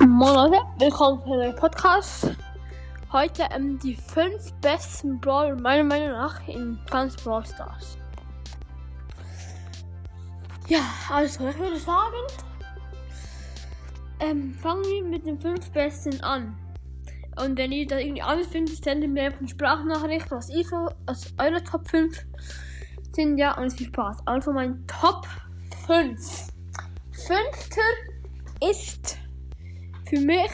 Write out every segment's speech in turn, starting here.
Moin Leute, willkommen zu einem Podcast. Heute ähm, die fünf besten Brawler meiner Meinung nach in ganz Brawl Stars. Ja, also ich würde sagen, ähm, fangen wir mit den fünf besten an. Und wenn ihr das irgendwie anders findet, sendet mir einfach eine Sprachnachricht, was ihr so als eure Top 5 sind. Ja, und viel Spaß. Also mein Top 5. Fünfter ist für mich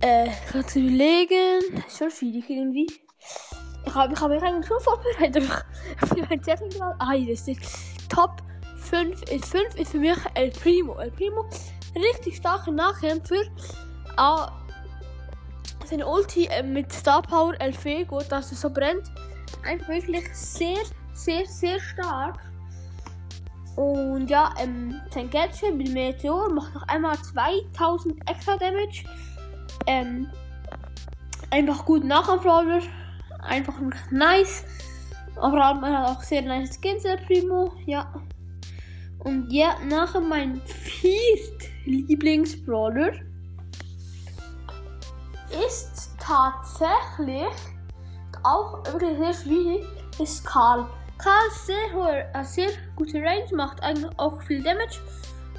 äh, kann zu überlegen. Ist schon schwierig irgendwie. Ich habe ich hab mich eigentlich schon vorbereitet. Ich gemacht. Ah, hier ist die Top 5. 5 ist für mich El Primo. El Primo, richtig starker Nachkämpfer. Ah, seine Ulti äh, mit Star Power El Fego, dass es so brennt. Einfach wirklich sehr, sehr, sehr stark. Und ja, ähm, sein Gadget mit Meteor macht noch einmal 2000 extra Damage. Ähm, einfach gut Nachkampfroller. Einfach nice. Aber er hat auch sehr nice Skins, der Primo. Ja. Und ja, nachher mein viert Lieblingsbrawler ist tatsächlich auch wirklich sehr schwierig, ist Karl. Karl sehr hohe, äh, sehr gute Range, macht eigentlich auch viel Damage.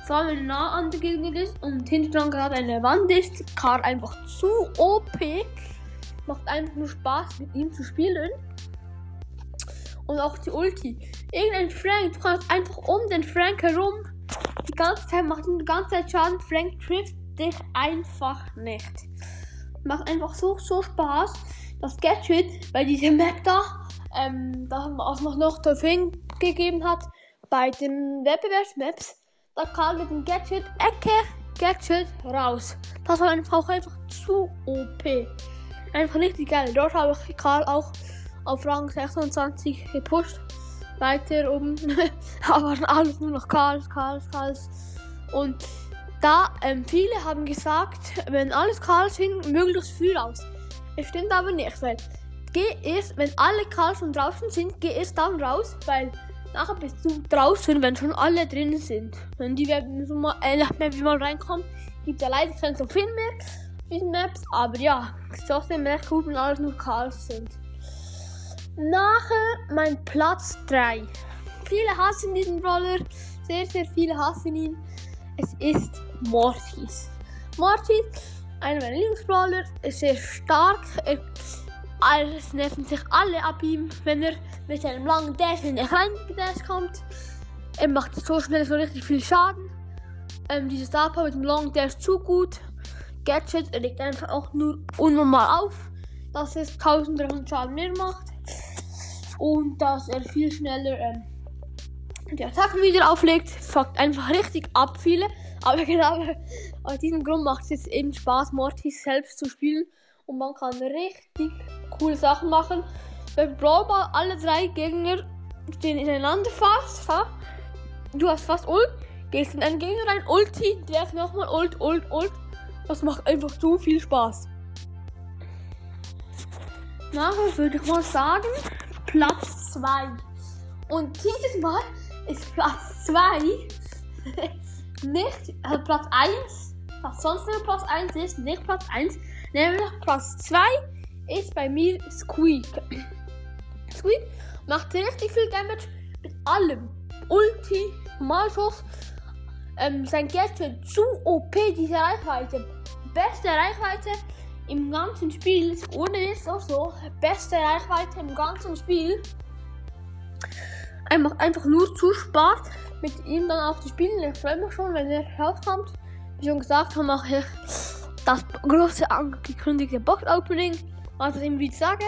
Vor allem wenn nah an der Gegner ist und hinter dran gerade eine Wand ist. Karl einfach zu OP. Macht einfach nur Spaß mit ihm zu spielen. Und auch die Ulti. Irgendein Frank, du kannst einfach um den Frank herum die ganze Zeit, macht die ganze Zeit Schaden. Frank trifft dich einfach nicht. Macht einfach so, so Spaß. Das Gadget bei dieser Map da, ähm, da was man noch dafür gegeben hat, bei den Wettbewerbsmaps, da kam mit dem Gadget Ecke Gadget raus. Das war einfach, einfach zu OP. Einfach richtig geil. Dort habe ich Karl auch auf Rang 26 gepusht. Weiter oben. Aber alles nur noch Karl, Karl, Karl. Und da, ähm, viele haben gesagt, wenn alles Karl sind, möglichst viel aus. Es stimmt aber nicht, weil geh erst, wenn alle Karl schon draußen sind, geh erst dann raus, weil nachher bist du draußen, wenn schon alle drin sind. Wenn die so mal, äh, Map mal reinkommen, gibt ja leider kein so viel mehr diesen Maps, aber ja, trotzdem recht gut, wenn alles nur Karls sind. Nachher mein Platz 3. Viele hassen diesen Brawler, sehr, sehr viele hassen ihn. Es ist Mortis. Mortis, einer meiner Lieblingsbrawler, ist sehr stark. Er, alles nerven sich alle ab ihm, wenn er mit seinem langen Dash in den reingedasht kommt. Er macht so schnell so richtig viel Schaden. Ähm, diese Star mit dem Long Dash zu gut. Gadget, legt einfach auch nur unnormal auf, dass es 1300 Schaden mehr macht. Und dass er viel schneller ähm, die Attacken wieder auflegt. Fuckt einfach richtig ab viele. Aber genau aus diesem Grund macht es jetzt eben Spaß, Mortis selbst zu spielen. Und man kann richtig coole Sachen machen. Bei Brawl alle drei Gegner stehen ineinander fast. Du hast fast Ult, gehst in einen Gegner rein, Ulti, direkt nochmal Ult, Ult, Ult. Das macht einfach zu viel Spaß. Nachher würde ich mal sagen, Platz 2. Und dieses Mal ist Platz 2 nicht äh, Platz 1, was sonst immer Platz 1 ist, nicht Platz 1, nämlich Platz 2 ist bei mir Squeak. Squeak macht richtig viel Damage mit allem. Ulti, Malschuss, ähm, sein Gadget zu OP, diese Reichweite. Beste Reichweite im ganzen Spiel. Ohne ist auch so. Beste Reichweite im ganzen Spiel. Einfach, einfach nur zu Spaß mit ihm dann auch zu spielen. Ich freue mich schon, wenn er rauskommt. Wie schon gesagt mache ich das große angekündigte Box-Opening. Was ich ihm wieder sage.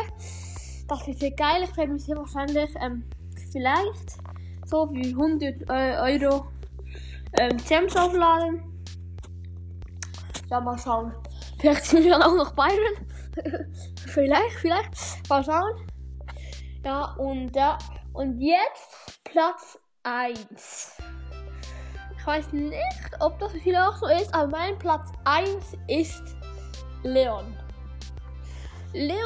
Das ist sehr geil. Ich werde mich sehr wahrscheinlich ähm, vielleicht so wie 100 äh, Euro ähm, Gems aufladen. Ja, mal schauen. Vielleicht sind wir dann auch noch vielleicht, vielleicht. Mal schauen. Ja, und ja. Und jetzt Platz 1. Ich weiß nicht, ob das vielleicht auch so ist, aber mein Platz 1 ist Leon. Leon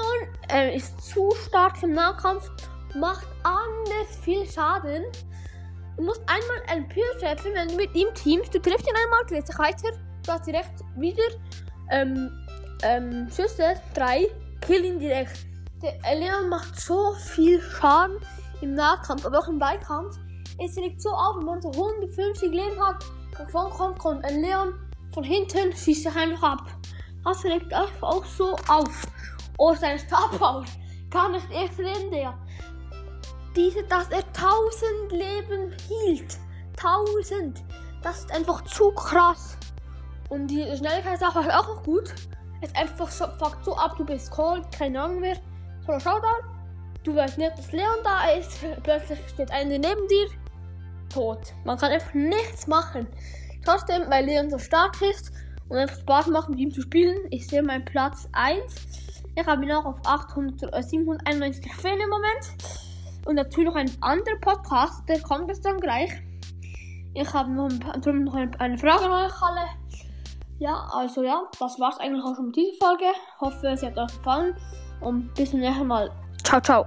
äh, ist zu stark im Nahkampf, macht anders viel Schaden. du musst einmal einen Pyro treffen, wenn du mit ihm teamst. Du triffst ihn einmal, drehst dich weiter, du hast direkt wieder ähm, ähm, Schüsse, drei, kill ihn direkt. Der Leon macht so viel Schaden im Nahkampf, aber auch im Beikampf. Es regt so auf, wenn man so 150 Leben hat, davon kommt, kommt ein Leon von hinten, schießt sich einfach ab. Das regt einfach auch so auf. Oh, sein Stabpower. Kann nicht erst reden, der. Diese, dass er 1000 Leben hielt. 1000. Das ist einfach zu krass. Und die Schnelligkeitssache ist auch noch gut. Es einfach so, fuckt so ab, du bist cold, keine Ahnung mehr. So, schau da. Du weißt nicht, dass Leon da ist. Plötzlich steht einer neben dir. Tot. Man kann einfach nichts machen. Trotzdem, weil Leon so stark ist und einfach Spaß macht, mit ihm zu spielen, ich sehe meinen Platz 1. Ich habe ihn auch auf 800, äh, 791 Trophäen im Moment. Und natürlich noch ein anderer Podcast, der kommt jetzt dann gleich. Ich habe noch, ein, noch eine Frage an euch alle. Ja, also ja, das war's eigentlich auch schon mit dieser Folge. Hoffe, es hat euch gefallen. Und bis zum nächsten Mal. Ciao, ciao.